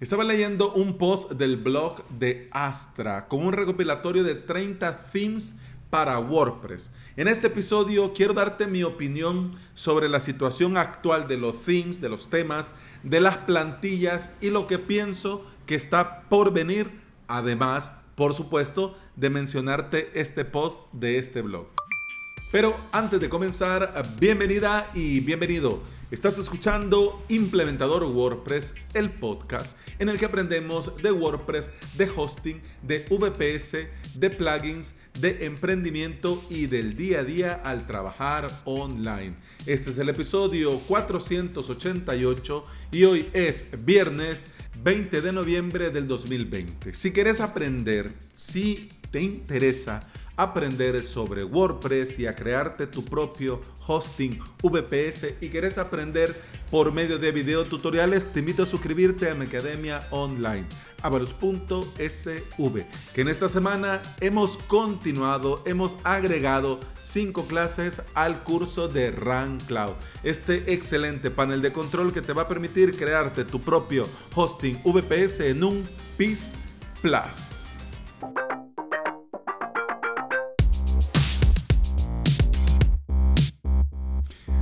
Estaba leyendo un post del blog de Astra con un recopilatorio de 30 themes para WordPress. En este episodio quiero darte mi opinión sobre la situación actual de los themes, de los temas, de las plantillas y lo que pienso que está por venir, además, por supuesto, de mencionarte este post de este blog. Pero antes de comenzar, bienvenida y bienvenido. Estás escuchando Implementador WordPress, el podcast en el que aprendemos de WordPress, de hosting, de VPS, de plugins, de emprendimiento y del día a día al trabajar online. Este es el episodio 488 y hoy es viernes 20 de noviembre del 2020. Si quieres aprender, si te interesa aprender sobre WordPress y a crearte tu propio hosting VPS y quieres aprender por medio de video tutoriales, te invito a suscribirte a mi academia online avalos.sv que en esta semana hemos continuado, hemos agregado cinco clases al curso de Run Cloud. Este excelente panel de control que te va a permitir crearte tu propio hosting VPS en un PIS Plus.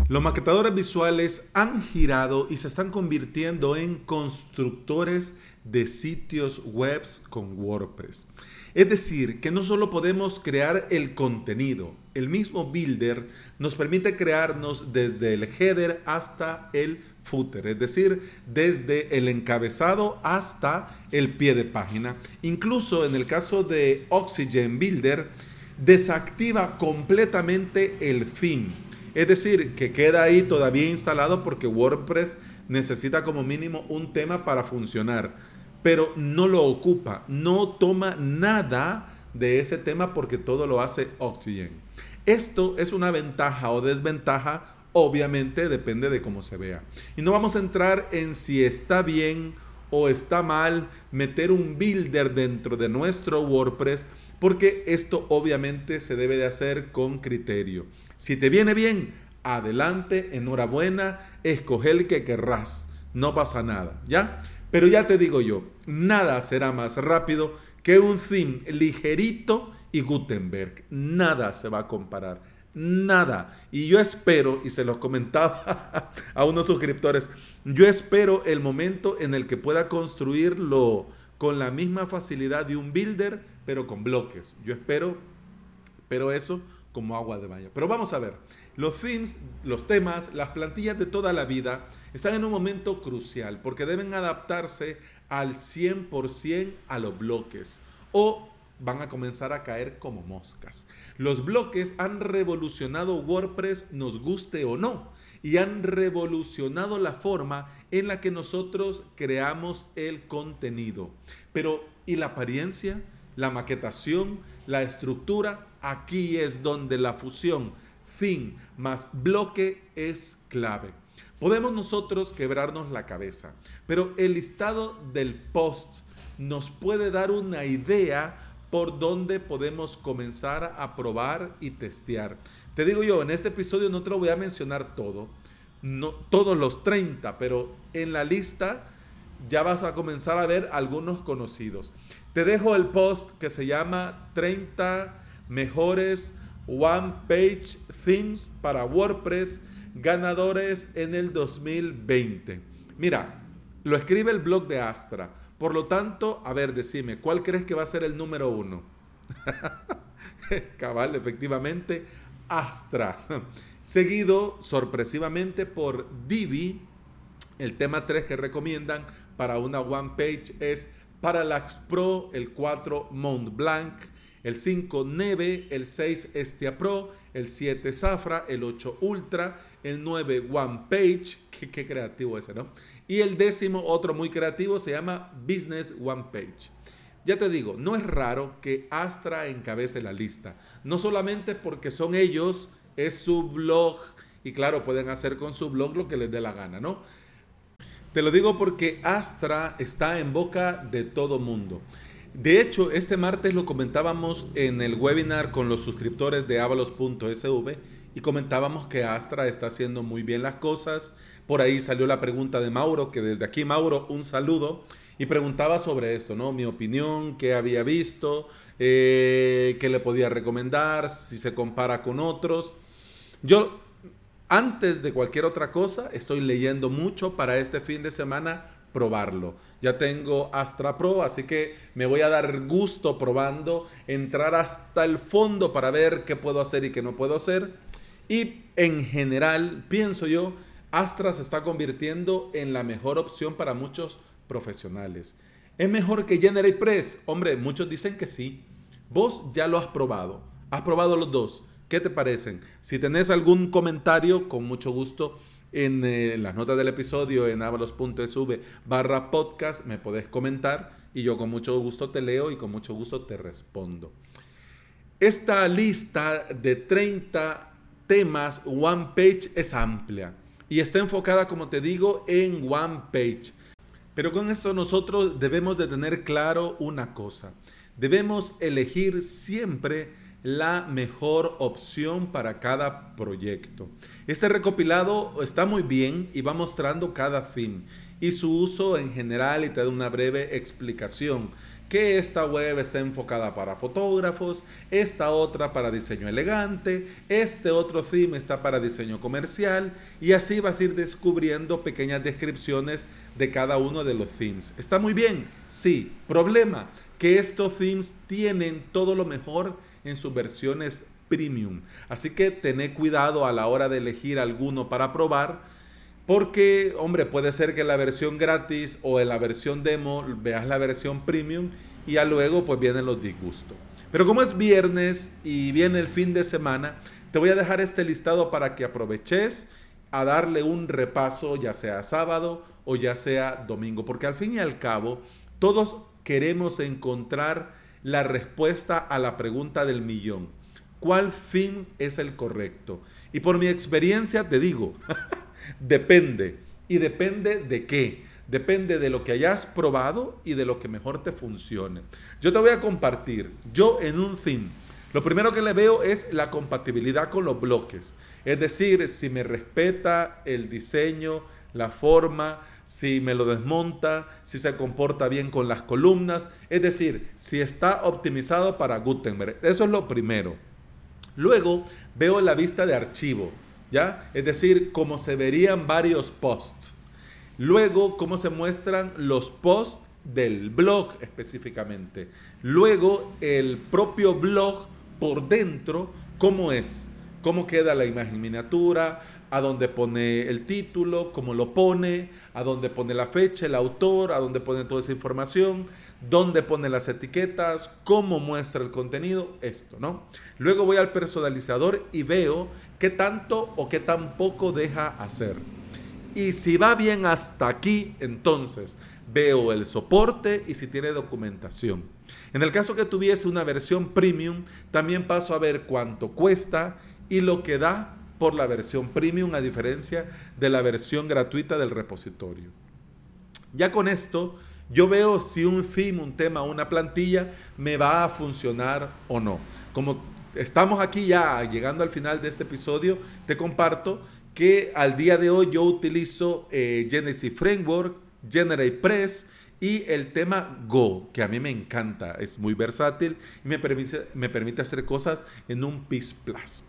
Los maquetadores visuales han girado y se están convirtiendo en constructores de sitios web con WordPress. Es decir, que no solo podemos crear el contenido, el mismo builder nos permite crearnos desde el header hasta el footer, es decir, desde el encabezado hasta el pie de página. Incluso en el caso de Oxygen Builder, desactiva completamente el fin es decir, que queda ahí todavía instalado porque WordPress necesita como mínimo un tema para funcionar, pero no lo ocupa, no toma nada de ese tema porque todo lo hace Oxygen. Esto es una ventaja o desventaja, obviamente depende de cómo se vea. Y no vamos a entrar en si está bien o está mal meter un builder dentro de nuestro WordPress, porque esto obviamente se debe de hacer con criterio. Si te viene bien, adelante, enhorabuena, escoge el que querrás. No pasa nada, ¿ya? Pero ya te digo yo, nada será más rápido que un theme ligerito y Gutenberg. Nada se va a comparar. Nada. Y yo espero, y se los comentaba a unos suscriptores, yo espero el momento en el que pueda construirlo con la misma facilidad de un builder, pero con bloques. Yo espero, pero eso como agua de baño. Pero vamos a ver, los themes, los temas, las plantillas de toda la vida están en un momento crucial porque deben adaptarse al 100% a los bloques o van a comenzar a caer como moscas. Los bloques han revolucionado WordPress, nos guste o no, y han revolucionado la forma en la que nosotros creamos el contenido. Pero, ¿y la apariencia? ¿La maquetación? ¿La estructura? Aquí es donde la fusión fin más bloque es clave. Podemos nosotros quebrarnos la cabeza, pero el listado del post nos puede dar una idea por dónde podemos comenzar a probar y testear. Te digo yo, en este episodio no te lo voy a mencionar todo, no todos los 30, pero en la lista ya vas a comenzar a ver algunos conocidos. Te dejo el post que se llama 30 mejores One Page Themes para WordPress ganadores en el 2020. Mira, lo escribe el blog de Astra. Por lo tanto, a ver, decime, ¿cuál crees que va a ser el número uno? Cabal, efectivamente, Astra. Seguido, sorpresivamente, por Divi. El tema 3 que recomiendan para una one page es Parallax Pro, el 4 Mont Blanc, el 5 Neve, el 6 Estia Pro, el 7 Zafra, el 8 Ultra, el 9 One Page, qué, creativo ese, ¿no? Y el décimo, otro muy creativo, se llama Business One Page. Ya te digo, no es raro que Astra encabece la lista, no solamente porque son ellos, es su blog, y claro, pueden hacer con su blog lo que les dé la gana, ¿no? Te lo digo porque Astra está en boca de todo mundo. De hecho, este martes lo comentábamos en el webinar con los suscriptores de avalos.sv y comentábamos que Astra está haciendo muy bien las cosas. Por ahí salió la pregunta de Mauro, que desde aquí Mauro, un saludo. y preguntaba sobre esto, ¿no? Mi opinión, qué había visto, eh, qué le podía recomendar, si se compara con otros. Yo, antes de cualquier otra cosa, estoy leyendo mucho para este fin de semana probarlo. Ya tengo Astra Pro, así que me voy a dar gusto probando, entrar hasta el fondo para ver qué puedo hacer y qué no puedo hacer. Y en general, pienso yo, Astra se está convirtiendo en la mejor opción para muchos profesionales. ¿Es mejor que GeneratePress? Hombre, muchos dicen que sí. Vos ya lo has probado. Has probado los dos. ¿Qué te parecen? Si tenés algún comentario, con mucho gusto, en, eh, las notas del episodio en avalos.sv barra podcast, me podés comentar y yo con mucho gusto te leo y con mucho gusto te respondo. Esta lista de 30 temas One Page es amplia y está enfocada, como te digo, en One Page. Pero con esto nosotros debemos de tener claro una cosa. Debemos elegir siempre la mejor opción para cada proyecto. Este recopilado está muy bien y va mostrando cada fin y su uso en general y te da una breve explicación que esta web está enfocada para fotógrafos, esta otra para diseño elegante, este otro theme está para diseño comercial y así vas a ir descubriendo pequeñas descripciones de cada uno de los themes. ¿Está muy bien? Sí. Problema, que estos themes tienen todo lo mejor en sus versiones premium. Así que tené cuidado a la hora de elegir alguno para probar porque, hombre, puede ser que en la versión gratis o en la versión demo veas la versión premium y ya luego pues vienen los disgustos. Pero como es viernes y viene el fin de semana, te voy a dejar este listado para que aproveches a darle un repaso, ya sea sábado o ya sea domingo, porque al fin y al cabo todos queremos encontrar la respuesta a la pregunta del millón. ¿Cuál fin es el correcto? Y por mi experiencia te digo, Depende. ¿Y depende de qué? Depende de lo que hayas probado y de lo que mejor te funcione. Yo te voy a compartir, yo en un theme, lo primero que le veo es la compatibilidad con los bloques. Es decir, si me respeta el diseño, la forma, si me lo desmonta, si se comporta bien con las columnas, es decir, si está optimizado para Gutenberg. Eso es lo primero. Luego veo la vista de archivo. ¿ya? Es decir, cómo se verían varios posts. Luego, cómo se muestran los posts del blog específicamente. Luego, el propio blog por dentro, cómo es, cómo queda la imagen miniatura, a dónde pone el título, cómo lo pone, a dónde pone la fecha, el autor, a dónde pone toda esa información, dónde pone las etiquetas, cómo muestra el contenido, esto, ¿no? Luego voy al personalizador y veo qué tanto o qué tan poco deja hacer. Y si va bien hasta aquí, entonces veo el soporte y si tiene documentación. En el caso que tuviese una versión premium, también paso a ver cuánto cuesta y lo que da por la versión premium a diferencia de la versión gratuita del repositorio. Ya con esto, yo veo si un theme, un tema, una plantilla me va a funcionar o no. Como estamos aquí ya llegando al final de este episodio, te comparto que al día de hoy yo utilizo eh, Genesis Framework, GeneratePress y el tema Go, que a mí me encanta, es muy versátil y me permite, me permite hacer cosas en un PIS Plus.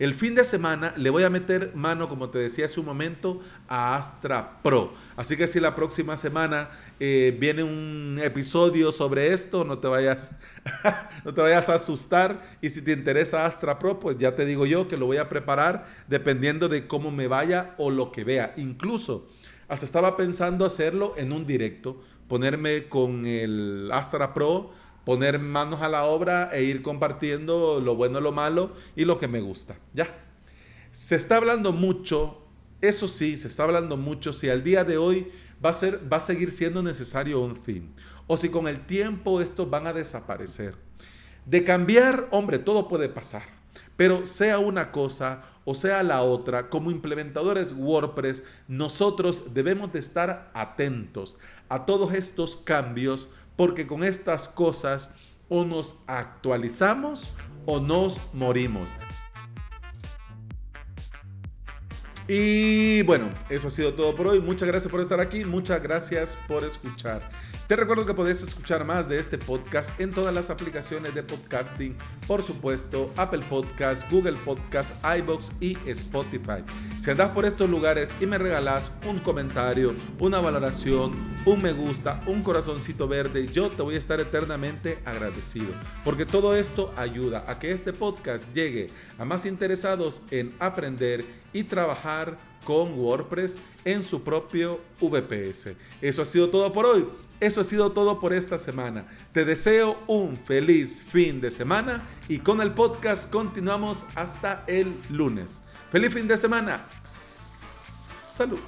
El fin de semana le voy a meter mano, como te decía hace un momento, a Astra Pro. Así que si la próxima semana eh, viene un episodio sobre esto, no te vayas, no te vayas a asustar. Y si te interesa Astra Pro, pues ya te digo yo que lo voy a preparar dependiendo de cómo me vaya o lo que vea. Incluso hasta estaba pensando hacerlo en un directo, ponerme con el Astra Pro poner manos a la obra e ir compartiendo lo bueno, lo malo y lo que me gusta. Ya. Se está hablando mucho, eso sí, se está hablando mucho si al día de hoy va a, ser, va a seguir siendo necesario un fin o si con el tiempo estos van a desaparecer. De cambiar, hombre, todo puede pasar. Pero sea una cosa o sea la otra, como implementadores WordPress, nosotros debemos de estar atentos a todos estos cambios porque con estas cosas o nos actualizamos o nos morimos. Y bueno, eso ha sido todo por hoy. Muchas gracias por estar aquí, muchas gracias por escuchar. Te recuerdo que puedes escuchar más de este podcast en todas las aplicaciones de podcasting, por supuesto, Apple Podcast, Google Podcast, iBox y Spotify. Si andas por estos lugares y me regalas un comentario, una valoración, un me gusta, un corazoncito verde, yo te voy a estar eternamente agradecido, porque todo esto ayuda a que este podcast llegue a más interesados en aprender y trabajar con WordPress en su propio VPS. Eso ha sido todo por hoy. Eso ha sido todo por esta semana. Te deseo un feliz fin de semana y con el podcast continuamos hasta el lunes. Feliz fin de semana. Salud.